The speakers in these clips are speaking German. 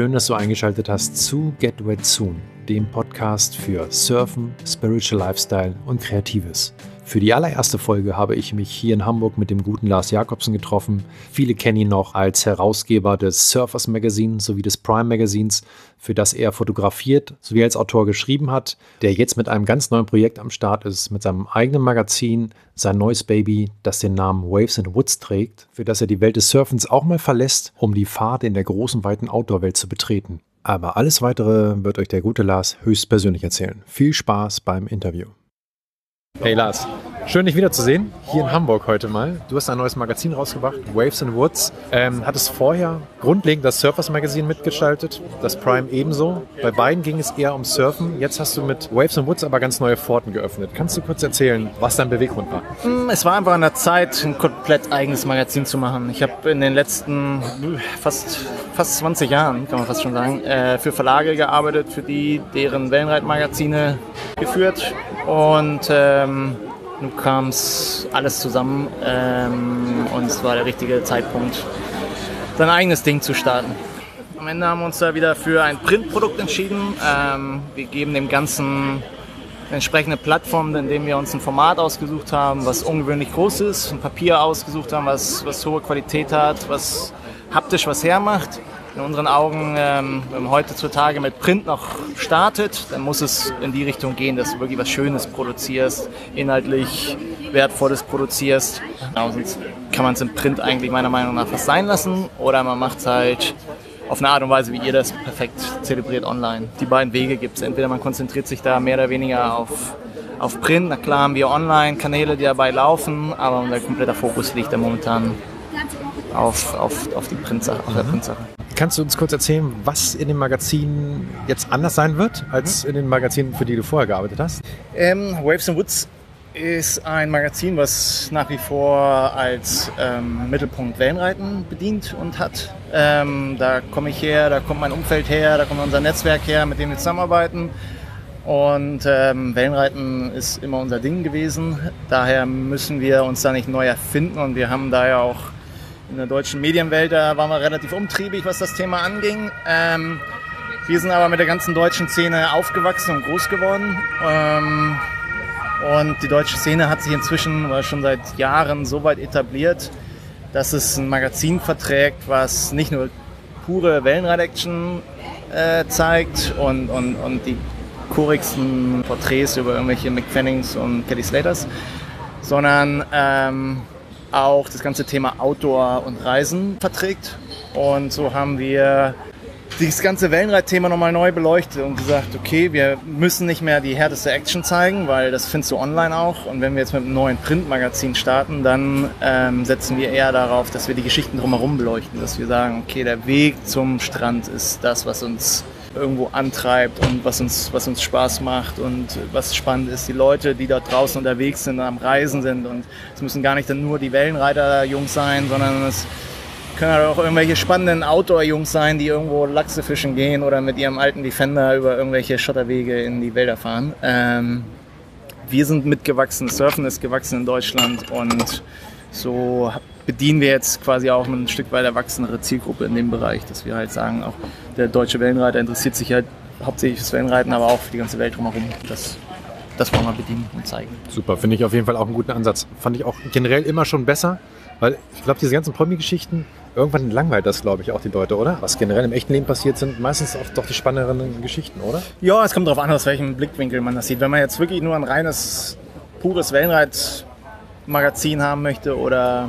schön, dass du eingeschaltet hast zu Get Wet Soon, dem Podcast für Surfen, Spiritual Lifestyle und Kreatives. Für die allererste Folge habe ich mich hier in Hamburg mit dem guten Lars Jakobsen getroffen. Viele kennen ihn noch als Herausgeber des Surfers Magazine sowie des Prime Magazins, für das er fotografiert sowie als Autor geschrieben hat, der jetzt mit einem ganz neuen Projekt am Start ist, mit seinem eigenen Magazin, sein neues Baby, das den Namen Waves and Woods trägt, für das er die Welt des Surfens auch mal verlässt, um die Fahrt in der großen, weiten Outdoor-Welt zu betreten. Aber alles weitere wird euch der gute Lars höchstpersönlich erzählen. Viel Spaß beim Interview. Hey Lars, schön dich wiederzusehen, hier in Hamburg heute mal. Du hast ein neues Magazin rausgebracht, Waves and Woods. Ähm, hattest vorher grundlegend das Surfers Magazin mitgestaltet, das Prime ebenso. Bei beiden ging es eher um Surfen. Jetzt hast du mit Waves and Woods aber ganz neue Pforten geöffnet. Kannst du kurz erzählen, was dein Beweggrund war? Hm, es war einfach an der Zeit, ein komplett eigenes Magazin zu machen. Ich habe in den letzten fast, fast 20 Jahren, kann man fast schon sagen, äh, für Verlage gearbeitet, für die deren Wellenreitmagazine geführt und ähm, nun kam es alles zusammen ähm, und es war der richtige Zeitpunkt, sein eigenes Ding zu starten. Am Ende haben wir uns da wieder für ein Printprodukt entschieden. Ähm, wir geben dem Ganzen entsprechende Plattform, indem wir uns ein Format ausgesucht haben, was ungewöhnlich groß ist, ein Papier ausgesucht haben, was, was hohe Qualität hat, was haptisch was hermacht in unseren Augen, ähm, wenn man heutzutage mit Print noch startet, dann muss es in die Richtung gehen, dass du wirklich was Schönes produzierst, inhaltlich Wertvolles produzierst. Genau, sonst kann man es im Print eigentlich meiner Meinung nach fast sein lassen oder man macht es halt auf eine Art und Weise, wie ihr das perfekt zelebriert online. Die beiden Wege gibt es. Entweder man konzentriert sich da mehr oder weniger auf, auf Print. Na klar haben wir Online-Kanäle, die dabei laufen, aber unser kompletter Fokus liegt da momentan auf, auf, auf, die Printsache, auf der mhm. Printsache. Kannst du uns kurz erzählen, was in dem Magazin jetzt anders sein wird, als in den Magazinen, für die du vorher gearbeitet hast? Ähm, Waves and Woods ist ein Magazin, was nach wie vor als ähm, Mittelpunkt Wellenreiten bedient und hat. Ähm, da komme ich her, da kommt mein Umfeld her, da kommt unser Netzwerk her, mit dem wir zusammenarbeiten. Und ähm, Wellenreiten ist immer unser Ding gewesen. Daher müssen wir uns da nicht neu erfinden und wir haben daher auch in der deutschen Medienwelt, da waren wir relativ umtriebig, was das Thema anging. Ähm, wir sind aber mit der ganzen deutschen Szene aufgewachsen und groß geworden. Ähm, und die deutsche Szene hat sich inzwischen schon seit Jahren so weit etabliert, dass es ein Magazin verträgt, was nicht nur pure Wellenrad-Action äh, zeigt und, und, und die chorigsten Porträts über irgendwelche McFannings und Kelly Slaters, sondern ähm, auch das ganze Thema Outdoor und Reisen verträgt. Und so haben wir dieses ganze Wellenreitthema nochmal neu beleuchtet und gesagt, okay, wir müssen nicht mehr die härteste Action zeigen, weil das findest du online auch. Und wenn wir jetzt mit einem neuen Printmagazin starten, dann ähm, setzen wir eher darauf, dass wir die Geschichten drumherum beleuchten, dass wir sagen, okay, der Weg zum Strand ist das, was uns irgendwo antreibt und was uns, was uns Spaß macht und was spannend ist. Die Leute, die dort draußen unterwegs sind, am Reisen sind und es müssen gar nicht dann nur die Wellenreiter-Jungs sein, sondern es können halt auch irgendwelche spannenden Outdoor-Jungs sein, die irgendwo Lachse fischen gehen oder mit ihrem alten Defender über irgendwelche Schotterwege in die Wälder fahren. Ähm, wir sind mitgewachsen, Surfen ist gewachsen in Deutschland und so bedienen wir jetzt quasi auch ein Stück weit erwachsenere Zielgruppe in dem Bereich, dass wir halt sagen, auch der deutsche Wellenreiter interessiert sich halt hauptsächlich fürs Wellenreiten, aber auch für die ganze Welt drumherum. Das, das wollen wir bedienen und zeigen. Super, finde ich auf jeden Fall auch einen guten Ansatz. Fand ich auch generell immer schon besser, weil ich glaube, diese ganzen Promi-Geschichten, irgendwann langweilt das, glaube ich, auch die Leute, oder? Was generell im echten Leben passiert, sind meistens auch doch die spannenderen Geschichten, oder? Ja, es kommt darauf an, aus welchem Blickwinkel man das sieht. Wenn man jetzt wirklich nur ein reines, pures Wellenreit-Magazin haben möchte oder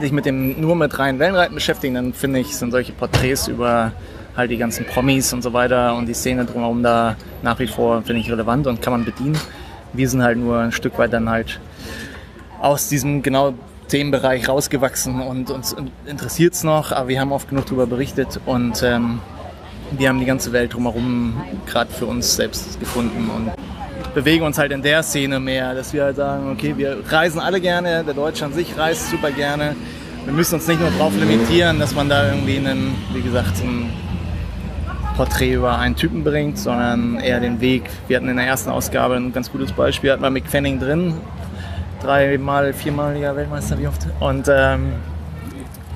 sich mit dem nur mit reinen Wellenreiten beschäftigen, dann finde ich, sind solche Porträts über halt die ganzen Promis und so weiter und die Szene drumherum da nach wie vor, finde ich, relevant und kann man bedienen. Wir sind halt nur ein Stück weit dann halt aus diesem genau Themenbereich rausgewachsen und uns interessiert es noch, aber wir haben oft genug darüber berichtet und ähm, wir haben die ganze Welt drumherum gerade für uns selbst gefunden und bewegen uns halt in der Szene mehr, dass wir halt sagen, okay, wir reisen alle gerne, der Deutsche an sich reist super gerne. Wir müssen uns nicht nur darauf limitieren, dass man da irgendwie einen, wie gesagt, ein Porträt über einen Typen bringt, sondern eher den Weg. Wir hatten in der ersten Ausgabe ein ganz gutes Beispiel, hatten wir McFanning drin, dreimal, viermaliger Weltmeister, wie oft, und ähm,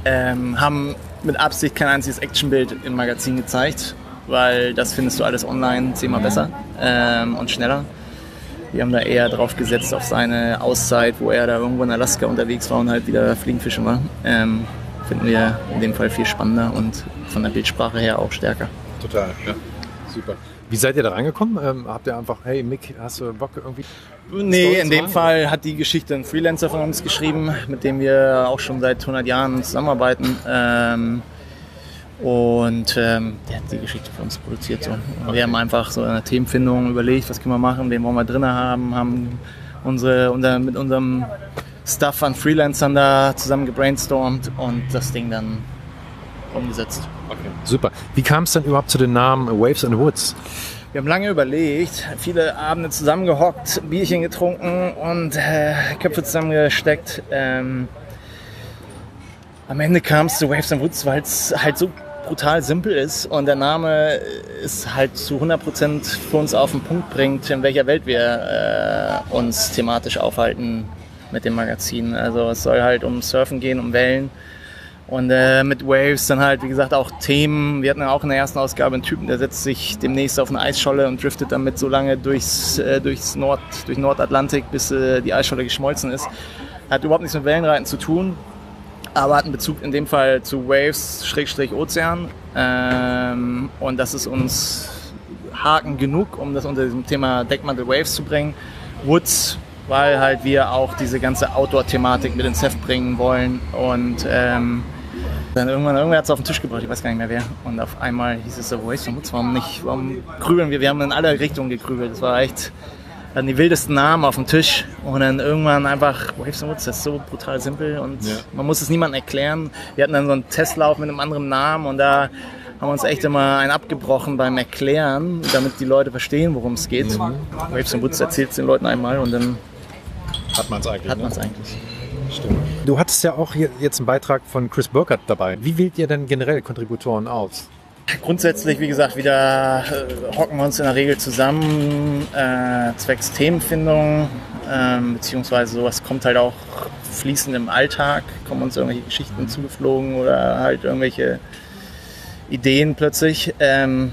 ähm, haben mit Absicht kein einziges Actionbild im Magazin gezeigt, weil das findest du alles online zehnmal besser ähm, und schneller. Wir haben da eher drauf gesetzt auf seine Auszeit, wo er da irgendwo in Alaska unterwegs war und halt wieder Fliegenfischen war. Ähm, finden wir in dem Fall viel spannender und von der Bildsprache her auch stärker. Total, ja. Super. Wie seid ihr da reingekommen? Ähm, habt ihr einfach, hey Mick, hast du Bock irgendwie? Nee, in dem Fall hat die Geschichte ein Freelancer von uns geschrieben, mit dem wir auch schon seit 100 Jahren zusammenarbeiten. Ähm, und ähm, der hat die Geschichte für uns produziert. So. Okay. Wir haben einfach so eine Themenfindung überlegt, was können wir machen, wen wollen wir drin haben, haben unsere, unser, mit unserem Stuff an Freelancern da zusammen gebrainstormt und das Ding dann umgesetzt. Okay. Super. Wie kam es dann überhaupt zu den Namen Waves and Woods? Wir haben lange überlegt, viele Abende zusammengehockt, Bierchen getrunken und äh, Köpfe zusammengesteckt. Ähm, am Ende kam es zu Waves and Woods, weil es halt so brutal simpel ist und der Name ist halt zu 100% für uns auf den Punkt bringt, in welcher Welt wir äh, uns thematisch aufhalten mit dem Magazin. Also es soll halt um Surfen gehen, um Wellen und äh, mit Waves dann halt, wie gesagt, auch Themen. Wir hatten ja auch in der ersten Ausgabe einen Typen, der setzt sich demnächst auf eine Eisscholle und driftet damit so lange durchs, äh, durchs Nord, durch Nordatlantik, bis äh, die Eisscholle geschmolzen ist. Hat überhaupt nichts mit Wellenreiten zu tun, aber hat einen Bezug in dem Fall zu Waves-Ozean. Ähm, und das ist uns Haken genug, um das unter diesem Thema Deckmantel Waves zu bringen. Woods, weil halt wir auch diese ganze Outdoor-Thematik mit ins Heft bringen wollen und ähm, dann irgendwann, irgendwer hat es auf den Tisch gebracht, ich weiß gar nicht mehr wer. Und auf einmal hieß es so, wo ist Mutz, warum nicht, warum grübeln wir? Wir haben in alle Richtungen gegrübelt. Das war echt, dann die wildesten Namen auf dem Tisch und dann irgendwann einfach Waves and Woods, das ist so brutal simpel und ja. man muss es niemandem erklären. Wir hatten dann so einen Testlauf mit einem anderen Namen und da haben wir uns echt immer einen abgebrochen beim Erklären, damit die Leute verstehen, worum es geht. Mhm. Waves and Woods erzählt es den Leuten einmal und dann hat man es eigentlich. Hat ne? man es eigentlich. Stimmt. Du hattest ja auch hier jetzt einen Beitrag von Chris Burkhardt dabei. Wie wählt ihr denn generell Kontributoren aus? Grundsätzlich, wie gesagt, wieder äh, hocken wir uns in der Regel zusammen, äh, zwecks Themenfindung, äh, beziehungsweise sowas kommt halt auch fließend im Alltag, kommen uns irgendwelche Geschichten zugeflogen oder halt irgendwelche Ideen plötzlich. Ähm,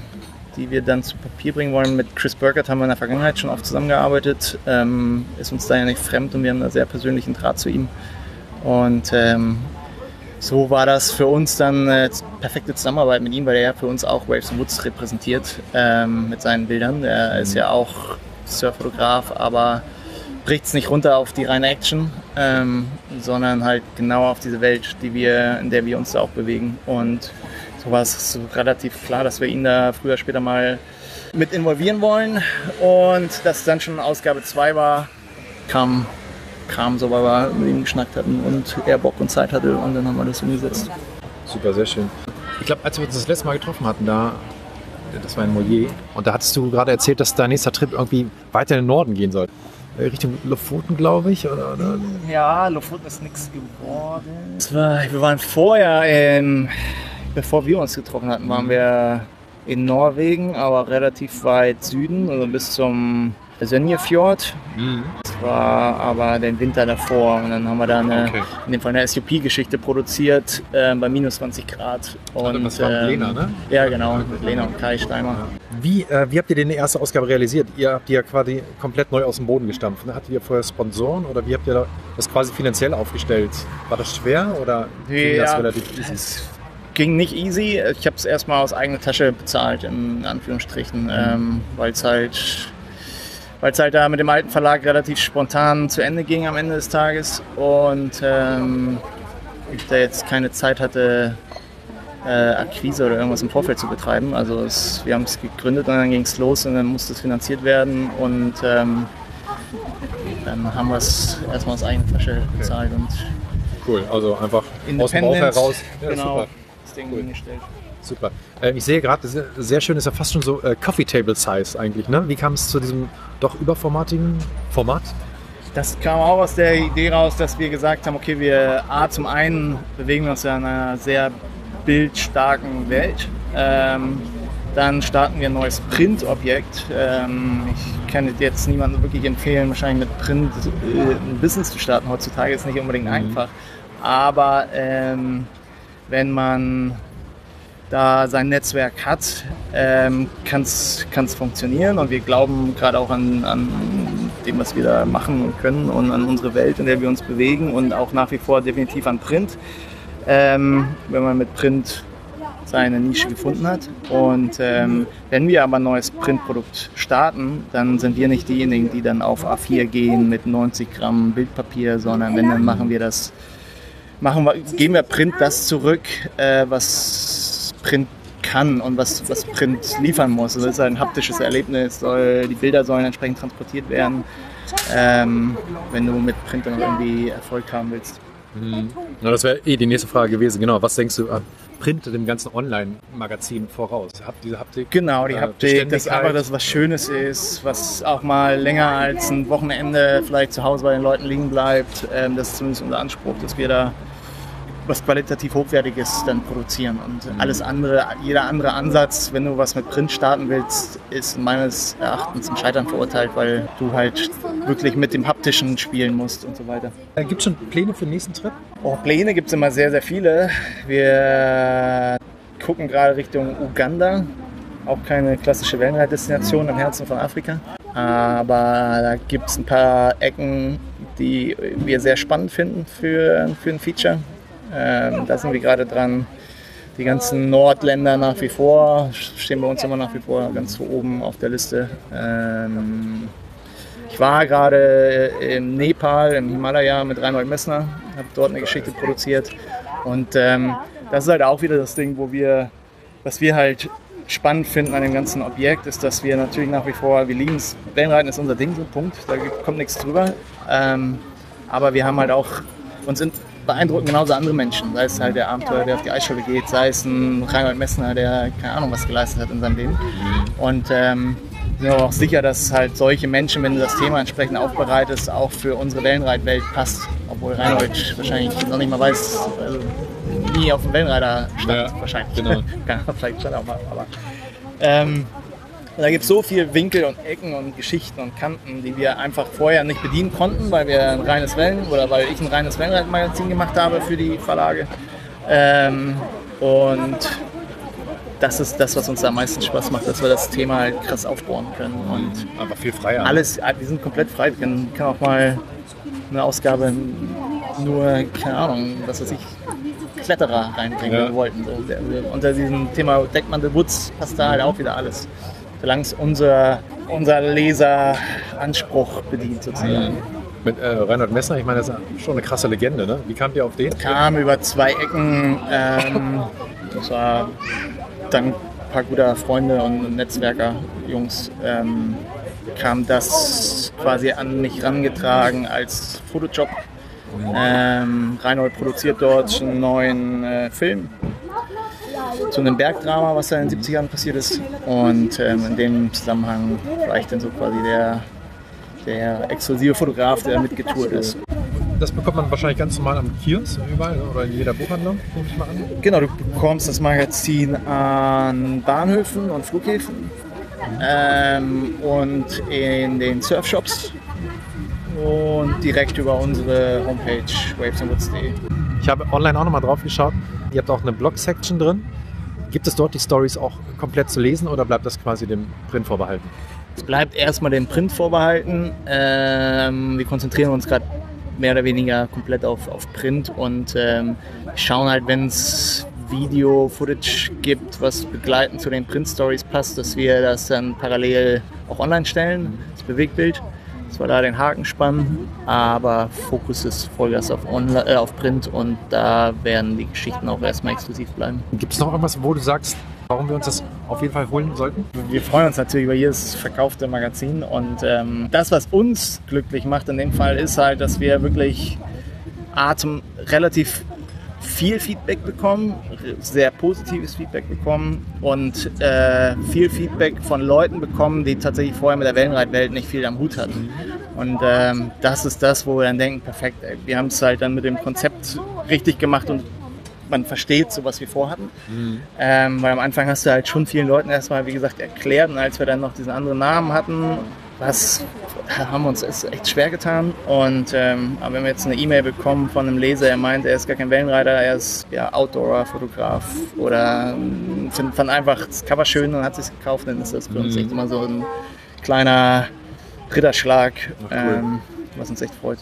die wir dann zu Papier bringen wollen. Mit Chris Burkert haben wir in der Vergangenheit schon oft zusammengearbeitet, ähm, ist uns da ja nicht fremd und wir haben einen sehr persönlichen Draht zu ihm. Und ähm, so war das für uns dann äh, perfekte Zusammenarbeit mit ihm, weil er ja für uns auch Waves and Woods repräsentiert ähm, mit seinen Bildern. Er ist ja auch Surffotograf, aber bricht es nicht runter auf die reine Action, ähm, sondern halt genau auf diese Welt, die wir, in der wir uns da auch bewegen. Und so war es relativ klar, dass wir ihn da früher später mal mit involvieren wollen. Und dass dann schon Ausgabe 2 war, kam, kam so, weil wir mit ihm geschnackt hatten und er Bock und Zeit hatte und dann haben wir das umgesetzt. Super, sehr schön. Ich glaube, als wir uns das letzte Mal getroffen hatten, da, das war in Mollier, und da hattest du gerade erzählt, dass dein nächster Trip irgendwie weiter in den Norden gehen soll. Äh, Richtung Lofoten, glaube ich, oder, oder? Ja, Lofoten ist nichts geworden. War, wir waren vorher in bevor wir uns getroffen hatten, waren wir in Norwegen, aber relativ weit Süden, also bis zum Sönjefjord. Mhm. Das war aber den Winter davor und dann haben wir da eine, okay. in dem Fall eine SUP-Geschichte produziert äh, bei minus 20 Grad. Und, also das war mit Lena, ne? Ja, genau, mit Lena und Kai Steimer. Wie, äh, wie habt ihr denn die erste Ausgabe realisiert? Ihr habt die ja quasi komplett neu aus dem Boden gestampft. Ne? Hattet ihr vorher Sponsoren oder wie habt ihr das quasi finanziell aufgestellt? War das schwer oder ging ja, das relativ easy? ging nicht easy. Ich habe es erstmal aus eigener Tasche bezahlt, in Anführungsstrichen, mhm. ähm, weil es halt, weil's halt da mit dem alten Verlag relativ spontan zu Ende ging am Ende des Tages und ähm, ich da jetzt keine Zeit hatte, äh, Akquise oder irgendwas im Vorfeld zu betreiben. Also es, wir haben es gegründet und dann ging es los und dann musste es finanziert werden und ähm, dann haben wir es erstmal aus eigener Tasche bezahlt. Und cool, also einfach aus dem Bauch heraus. Ja, genau. Super. Ding cool. hingestellt. Super. Äh, ich sehe gerade, sehr, sehr schön, ist ja fast schon so äh, Coffee Table Size eigentlich. Ne? Wie kam es zu diesem doch überformatigen Format? Das kam auch aus der Idee raus, dass wir gesagt haben, okay, wir A, zum einen bewegen wir uns ja in einer sehr bildstarken Welt. Ähm, dann starten wir ein neues Printobjekt. Ähm, ich kann jetzt niemandem wirklich empfehlen, wahrscheinlich mit Print äh, ein Business zu starten. Heutzutage ist nicht unbedingt mhm. einfach. Aber ähm, wenn man da sein Netzwerk hat, ähm, kann es funktionieren. Und wir glauben gerade auch an, an dem, was wir da machen und können und an unsere Welt, in der wir uns bewegen und auch nach wie vor definitiv an Print. Ähm, wenn man mit Print seine Nische gefunden hat. Und ähm, wenn wir aber ein neues Printprodukt starten, dann sind wir nicht diejenigen, die dann auf A4 gehen mit 90 Gramm Bildpapier, sondern wenn, dann machen wir das, machen wir, geben wir Print das zurück, äh, was Print kann und was, was Print liefern muss. Also das ist ein haptisches Erlebnis, soll, die Bilder sollen entsprechend transportiert werden, ähm, wenn du mit Print dann irgendwie Erfolg haben willst. Mhm. Ja, das wäre eh die nächste Frage gewesen. Genau, was denkst du, Print dem ganzen Online-Magazin voraus? Habt diese Haptik? Genau, die äh, Haptik, das einfach das was Schönes ist, was auch mal länger als ein Wochenende vielleicht zu Hause bei den Leuten liegen bleibt. Ähm, das ist zumindest unser Anspruch, dass wir da was qualitativ Hochwertiges dann produzieren. Und alles andere, jeder andere Ansatz, wenn du was mit Print starten willst, ist meines Erachtens zum Scheitern verurteilt, weil du halt wirklich mit dem Haptischen spielen musst und so weiter. Gibt es schon Pläne für den nächsten Trip? Oh, Pläne gibt es immer sehr, sehr viele. Wir gucken gerade Richtung Uganda. Auch keine klassische Wellenreitdestination im Herzen von Afrika. Aber da gibt es ein paar Ecken, die wir sehr spannend finden für, für ein Feature. Ähm, da sind wir gerade dran. Die ganzen Nordländer nach wie vor stehen bei uns immer nach wie vor ganz oben auf der Liste. Ähm, ich war gerade im Nepal, im Himalaya mit Reinhold Messner, habe dort eine Geschichte produziert. Und ähm, das ist halt auch wieder das Ding, wo wir, was wir halt spannend finden an dem ganzen Objekt, ist, dass wir natürlich nach wie vor, wir lieben es, Wellenreiten ist unser Ding, so Punkt, da kommt nichts drüber. Ähm, aber wir haben halt auch uns in, beeindrucken genauso andere Menschen. Sei es halt der Abenteuer, der auf die Eisschule geht, sei es ein Reinhold Messner, der keine Ahnung was geleistet hat in seinem Leben. Und ähm, sind aber auch sicher, dass halt solche Menschen, wenn du das Thema entsprechend aufbereitest, auch für unsere Wellenreitwelt passt. Obwohl Reinhold wahrscheinlich noch nicht mal weiß, also nie auf dem Wellenreiter stand, ja, wahrscheinlich. Genau. Vielleicht er auch mal, aber ähm, und da gibt es so viele Winkel und Ecken und Geschichten und Kanten, die wir einfach vorher nicht bedienen konnten, weil wir ein reines Wellen oder weil ich ein reines Wellenreitmagazin gemacht habe für die Verlage. Ähm, und das ist das, was uns am meisten Spaß macht, dass wir das Thema halt krass aufbauen können. Und Einfach viel freier. Alles, wir sind komplett frei. Wir können, können auch mal eine Ausgabe nur, keine Ahnung, was weiß ich, Kletterer reinbringen, ja. wir wollten. So, unter diesem Thema Deckman the Woods passt da halt auch wieder alles solange es unser, unser Leseranspruch bedient sozusagen. Mit äh, Reinhard Messner, ich meine, das ist schon eine krasse Legende, ne? Wie kamt ihr auf den? Kam über zwei Ecken. Ähm, das war dann ein paar guter Freunde und Netzwerker, Jungs, ähm, kam das quasi an mich rangetragen als Fotojob. Ähm, Reinhold produziert dort einen neuen äh, Film zu einem Bergdrama, was da in den 70ern passiert ist. Und ähm, in dem Zusammenhang war ich dann so quasi der, der exklusive Fotograf, der mitgetourt ist. Das bekommt man wahrscheinlich ganz normal am Kiosk überall oder in jeder Buchhandlung, nehme ich mal an. Genau, du bekommst das Magazin an Bahnhöfen und Flughäfen ähm, und in den Surfshops und direkt über unsere Homepage wavesandwoods.de. Ich habe online auch nochmal drauf geschaut. Ihr habt auch eine Blog-Section drin. Gibt es dort die Stories auch komplett zu lesen oder bleibt das quasi dem Print vorbehalten? Es bleibt erstmal dem Print vorbehalten. Ähm, wir konzentrieren uns gerade mehr oder weniger komplett auf, auf Print und ähm, schauen halt, wenn es Video-Footage gibt, was begleitend zu den Print-Stories passt, dass wir das dann parallel auch online stellen, das Bewegtbild wir da den Haken spannen. Aber Fokus ist Vollgas auf, Online, äh, auf Print und da werden die Geschichten auch erstmal exklusiv bleiben. Gibt es noch irgendwas, wo du sagst, warum wir uns das auf jeden Fall holen sollten? Wir freuen uns natürlich über jedes verkaufte Magazin und ähm, das, was uns glücklich macht in dem Fall, ist halt, dass wir wirklich Atem relativ viel Feedback bekommen, sehr positives Feedback bekommen und äh, viel Feedback von Leuten bekommen, die tatsächlich vorher mit der Wellenreitwelt nicht viel am Hut hatten. Und ähm, das ist das, wo wir dann denken, perfekt, ey, wir haben es halt dann mit dem Konzept richtig gemacht und man versteht so, was wir vorhatten. Mhm. Ähm, weil am Anfang hast du halt schon vielen Leuten erstmal, wie gesagt, erklärt und als wir dann noch diesen anderen Namen hatten, was haben wir uns echt schwer getan. Und ähm, aber wenn wir jetzt eine E-Mail bekommen von einem Leser, er meint, er ist gar kein Wellenreiter, er ist ja Outdoor-Fotograf oder ähm, fand einfach das Cover schön und hat es gekauft, dann ist das für uns mhm. echt immer so ein kleiner Ritterschlag, cool. ähm, was uns echt freut.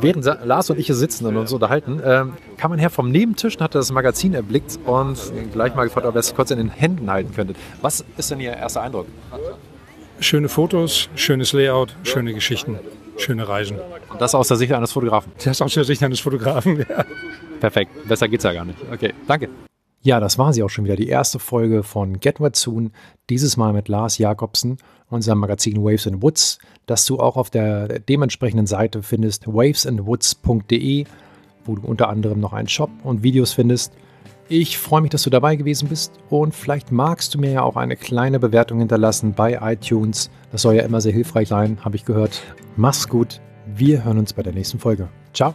Während Lars und ich hier sitzen und uns unterhalten, ähm, kam man her vom Nebentisch und hat das Magazin erblickt und gleich mal gefragt, ob er es kurz in den Händen halten könnte. Was ist denn Ihr erster Eindruck? Schöne Fotos, schönes Layout, schöne Geschichten, schöne Reisen. Und das aus der Sicht eines Fotografen? Das aus der Sicht eines Fotografen, ja. Perfekt, besser geht's ja gar nicht. Okay, danke. Ja, das war sie auch schon wieder, die erste Folge von Get What Soon. Dieses Mal mit Lars Jakobsen, unserem Magazin Waves and Woods, das du auch auf der dementsprechenden Seite findest, wavesandwoods.de, wo du unter anderem noch einen Shop und Videos findest. Ich freue mich, dass du dabei gewesen bist und vielleicht magst du mir ja auch eine kleine Bewertung hinterlassen bei iTunes. Das soll ja immer sehr hilfreich sein, habe ich gehört. Mach's gut. Wir hören uns bei der nächsten Folge. Ciao.